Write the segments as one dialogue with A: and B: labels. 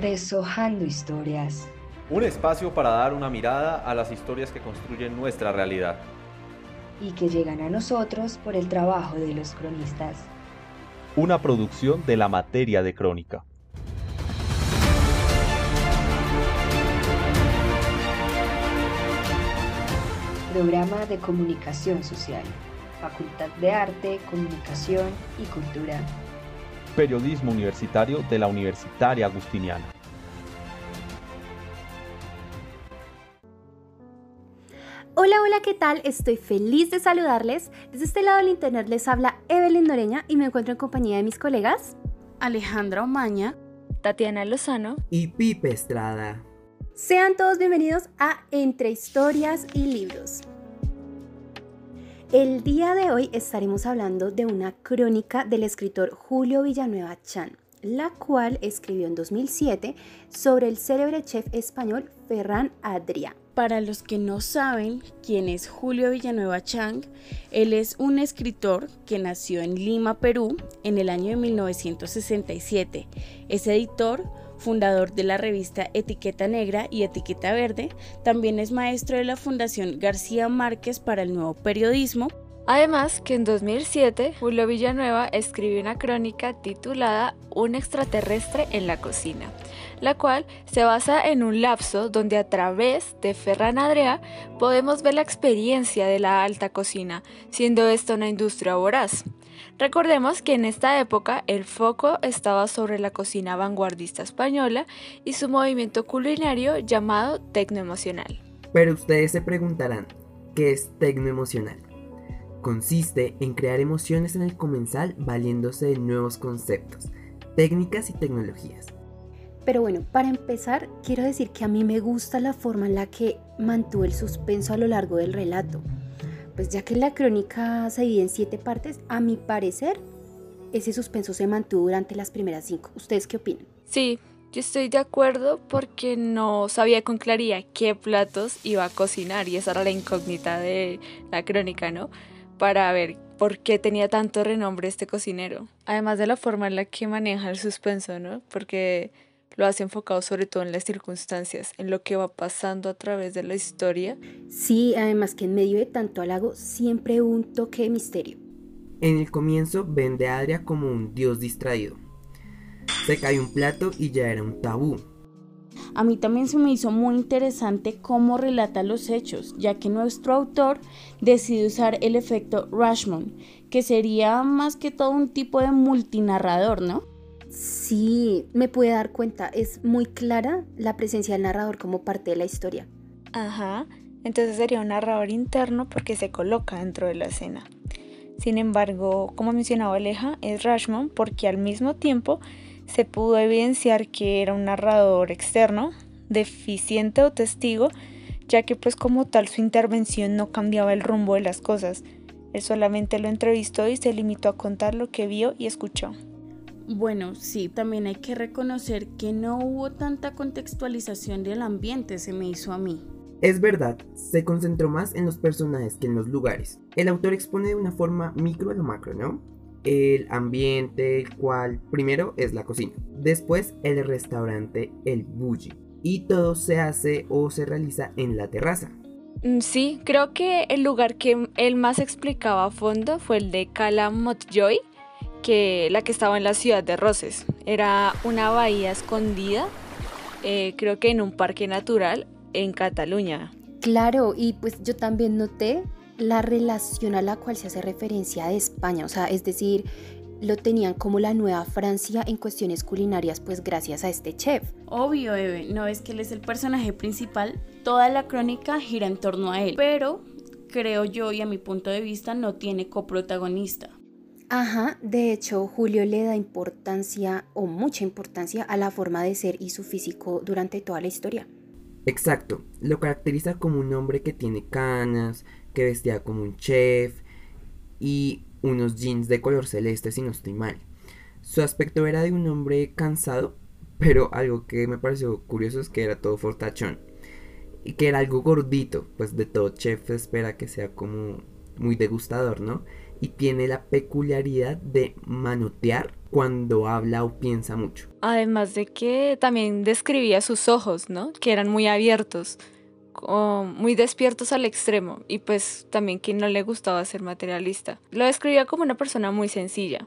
A: Deshojando historias.
B: Un espacio para dar una mirada a las historias que construyen nuestra realidad.
A: Y que llegan a nosotros por el trabajo de los cronistas.
B: Una producción de la materia de crónica.
A: Programa de Comunicación Social. Facultad de Arte, Comunicación y Cultura.
B: Periodismo Universitario de la Universitaria Agustiniana.
C: Hola, hola, ¿qué tal? Estoy feliz de saludarles. Desde este lado del internet les habla Evelyn Noreña y me encuentro en compañía de mis colegas
D: Alejandra Omaña,
E: Tatiana Lozano
F: y Pipe Estrada.
C: Sean todos bienvenidos a Entre Historias y Libros. El día de hoy estaremos hablando de una crónica del escritor Julio Villanueva Chan, la cual escribió en 2007 sobre el célebre chef español Ferran Adrià.
D: Para los que no saben quién es Julio Villanueva Chang, él es un escritor que nació en Lima, Perú, en el año de 1967. Es editor, fundador de la revista Etiqueta Negra y Etiqueta Verde, también es maestro de la Fundación García Márquez para el Nuevo Periodismo.
E: Además que en 2007 Julio Villanueva escribió una crónica titulada Un extraterrestre en la cocina, la cual se basa en un lapso donde a través de Ferran Adrià podemos ver la experiencia de la alta cocina, siendo esta una industria voraz. Recordemos que en esta época el foco estaba sobre la cocina vanguardista española y su movimiento culinario llamado tecnoemocional.
F: Pero ustedes se preguntarán, ¿qué es tecnoemocional? Consiste en crear emociones en el comensal valiéndose de nuevos conceptos, técnicas y tecnologías.
C: Pero bueno, para empezar, quiero decir que a mí me gusta la forma en la que mantuvo el suspenso a lo largo del relato. Pues ya que la crónica se divide en siete partes, a mi parecer, ese suspenso se mantuvo durante las primeras cinco. ¿Ustedes qué opinan?
E: Sí, yo estoy de acuerdo porque no sabía con claridad qué platos iba a cocinar y esa era la incógnita de la crónica, ¿no? Para ver por qué tenía tanto renombre este cocinero. Además de la forma en la que maneja el suspenso, ¿no? Porque lo hace enfocado sobre todo en las circunstancias, en lo que va pasando a través de la historia.
C: Sí, además que en medio de tanto halago siempre hubo un toque de misterio.
F: En el comienzo vende a Adria como un dios distraído. Se cae un plato y ya era un tabú.
D: A mí también se me hizo muy interesante cómo relata los hechos, ya que nuestro autor decide usar el efecto Rashomon, que sería más que todo un tipo de multinarrador, ¿no?
C: Sí, me puede dar cuenta, es muy clara la presencia del narrador como parte de la historia.
E: Ajá, entonces sería un narrador interno porque se coloca dentro de la escena. Sin embargo, como mencionaba Aleja, es Rashomon porque al mismo tiempo se pudo evidenciar que era un narrador externo, deficiente o testigo, ya que pues como tal su intervención no cambiaba el rumbo de las cosas. Él solamente lo entrevistó y se limitó a contar lo que vio y escuchó.
D: Bueno, sí, también hay que reconocer que no hubo tanta contextualización del ambiente, se me hizo a mí.
F: Es verdad, se concentró más en los personajes que en los lugares. El autor expone de una forma micro a lo macro, ¿no? El ambiente, el cual primero es la cocina, después el restaurante, el bully. Y todo se hace o se realiza en la terraza.
E: Mm, sí, creo que el lugar que él más explicaba a fondo fue el de Cala Motjoy, que la que estaba en la ciudad de Roses. Era una bahía escondida, eh, creo que en un parque natural en Cataluña.
C: Claro, y pues yo también noté la relación a la cual se hace referencia de España, o sea, es decir, lo tenían como la nueva Francia en cuestiones culinarias, pues gracias a este chef.
D: Obvio, Eve, no es que él es el personaje principal, toda la crónica gira en torno a él, pero creo yo y a mi punto de vista no tiene coprotagonista.
C: Ajá, de hecho Julio le da importancia o mucha importancia a la forma de ser y su físico durante toda la historia.
F: Exacto, lo caracteriza como un hombre que tiene canas, que vestía como un chef y unos jeans de color celeste si no estoy mal. Su aspecto era de un hombre cansado, pero algo que me pareció curioso es que era todo fortachón y que era algo gordito, pues de todo chef se espera que sea como muy degustador, ¿no? y tiene la peculiaridad de manotear cuando habla o piensa mucho.
E: Además de que también describía sus ojos, ¿no? Que eran muy abiertos, muy despiertos al extremo y pues también que no le gustaba ser materialista. Lo describía como una persona muy sencilla.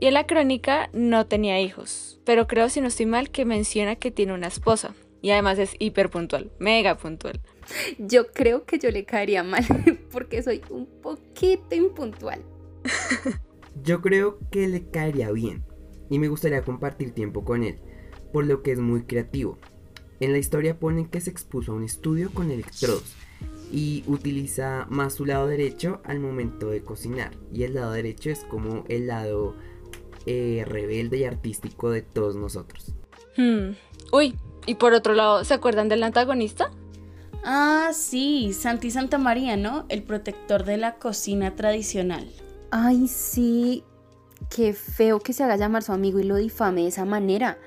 E: Y en la crónica no tenía hijos, pero creo si no estoy mal que menciona que tiene una esposa y además es hiper puntual, mega puntual.
C: Yo creo que yo le caería mal porque soy un poquito impuntual.
F: yo creo que le caería bien y me gustaría compartir tiempo con él, por lo que es muy creativo. En la historia ponen que se expuso a un estudio con electrodos y utiliza más su lado derecho al momento de cocinar y el lado derecho es como el lado eh, rebelde y artístico de todos nosotros.
E: Hmm. Uy, y por otro lado, ¿se acuerdan del antagonista?
D: Ah, sí, Santi Santa María, ¿no? El protector de la cocina tradicional.
C: Ay, sí. Qué feo que se haga llamar su amigo y lo difame de esa manera.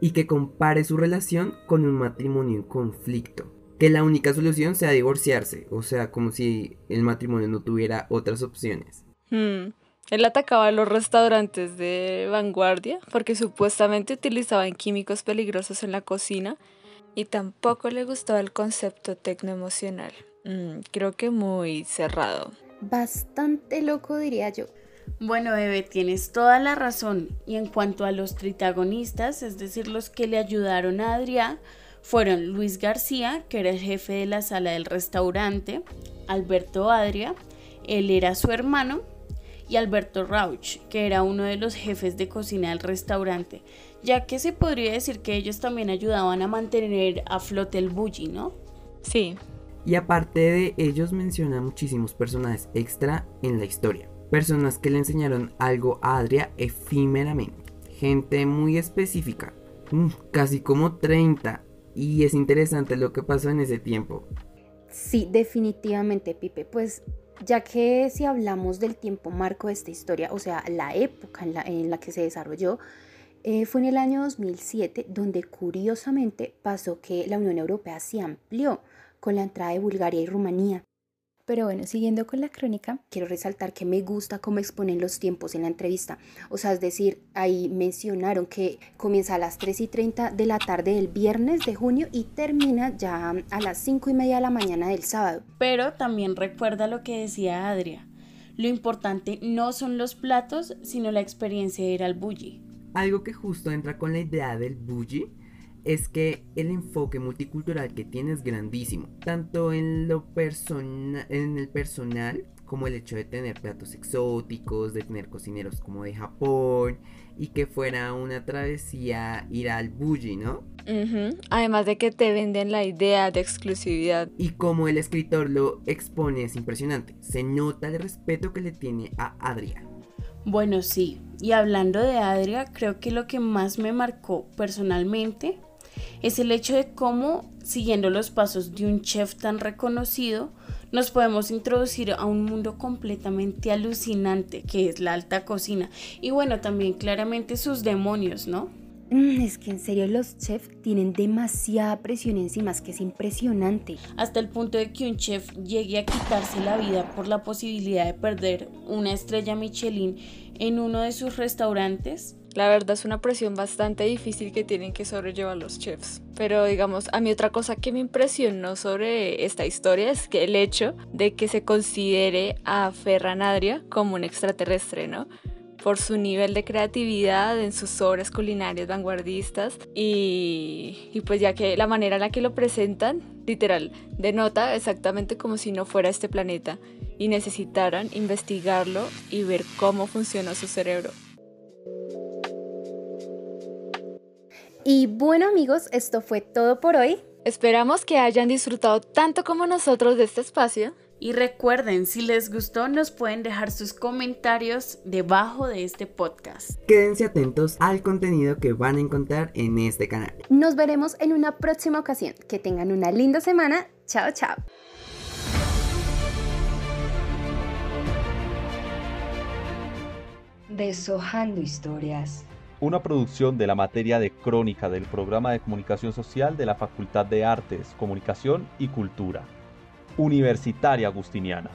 F: Y que compare su relación con un matrimonio en conflicto. Que la única solución sea divorciarse. O sea, como si el matrimonio no tuviera otras opciones.
E: Hmm. Él atacaba a los restaurantes de vanguardia porque supuestamente utilizaban químicos peligrosos en la cocina y tampoco le gustaba el concepto tecnoemocional. Mm, creo que muy cerrado.
C: Bastante loco diría yo.
D: Bueno, Bebe, tienes toda la razón. Y en cuanto a los tritagonistas, es decir, los que le ayudaron a Adrián, fueron Luis García, que era el jefe de la sala del restaurante, Alberto Adria, él era su hermano, y Alberto Rauch, que era uno de los jefes de cocina del restaurante, ya que se podría decir que ellos también ayudaban a mantener a flote el bully, ¿no?
E: Sí.
F: Y aparte de ellos menciona muchísimos personajes extra en la historia. Personas que le enseñaron algo a Adria efímeramente. Gente muy específica. Casi como 30. Y es interesante lo que pasó en ese tiempo.
C: Sí, definitivamente, Pipe. Pues ya que si hablamos del tiempo marco de esta historia, o sea, la época en la, que se desarrolló, eh, fue en el año 2007 donde curiosamente pasó que la Unión Europea se amplió con la entrada de Bulgaria y Rumanía. Pero bueno, siguiendo con la crónica, quiero resaltar que me gusta cómo exponen los tiempos en la entrevista. O sea, es decir, ahí mencionaron que comienza a las 3 y 30 de la tarde del viernes de junio y termina ya a las 5 y media de la mañana del sábado.
D: Pero también recuerda lo que decía Adria. Lo importante no son los platos, sino la experiencia de ir al bully.
F: Algo que justo entra con la idea del bully es que el enfoque multicultural que tiene es grandísimo, tanto en lo en el personal como el hecho de tener platos exóticos, de tener cocineros como de Japón y que fuera una travesía ir al Buji, ¿no?
E: Además de que te venden la idea de exclusividad.
F: Y como el escritor lo expone es impresionante, se nota el respeto que le tiene a Adria.
D: Bueno, sí, y hablando de Adria, creo que lo que más me marcó personalmente es el hecho de cómo, siguiendo los pasos de un chef tan reconocido, nos podemos introducir a un mundo completamente alucinante que es la alta cocina. Y bueno, también claramente sus demonios, ¿no?
C: Mm, es que en serio los chefs tienen demasiada presión encima, es que es impresionante.
D: Hasta el punto de que un chef llegue a quitarse la vida por la posibilidad de perder una estrella Michelin en uno de sus restaurantes.
E: La verdad es una presión bastante difícil que tienen que sobrellevar los chefs. Pero digamos, a mí otra cosa que me impresionó sobre esta historia es que el hecho de que se considere a Ferran Adria como un extraterrestre, ¿no? por su nivel de creatividad en sus obras culinarias vanguardistas y, y, pues ya que la manera en la que lo presentan, literal, denota exactamente como si no fuera este planeta y necesitaran investigarlo y ver cómo funciona su cerebro.
C: Y bueno amigos, esto fue todo por hoy.
E: Esperamos que hayan disfrutado tanto como nosotros de este espacio.
D: Y recuerden, si les gustó, nos pueden dejar sus comentarios debajo de este podcast.
F: Quédense atentos al contenido que van a encontrar en este canal.
C: Nos veremos en una próxima ocasión. Que tengan una linda semana. Chao, chao.
A: Deshojando historias
B: una producción de la materia de crónica del programa de comunicación social de la Facultad de Artes, Comunicación y Cultura, Universitaria Agustiniana.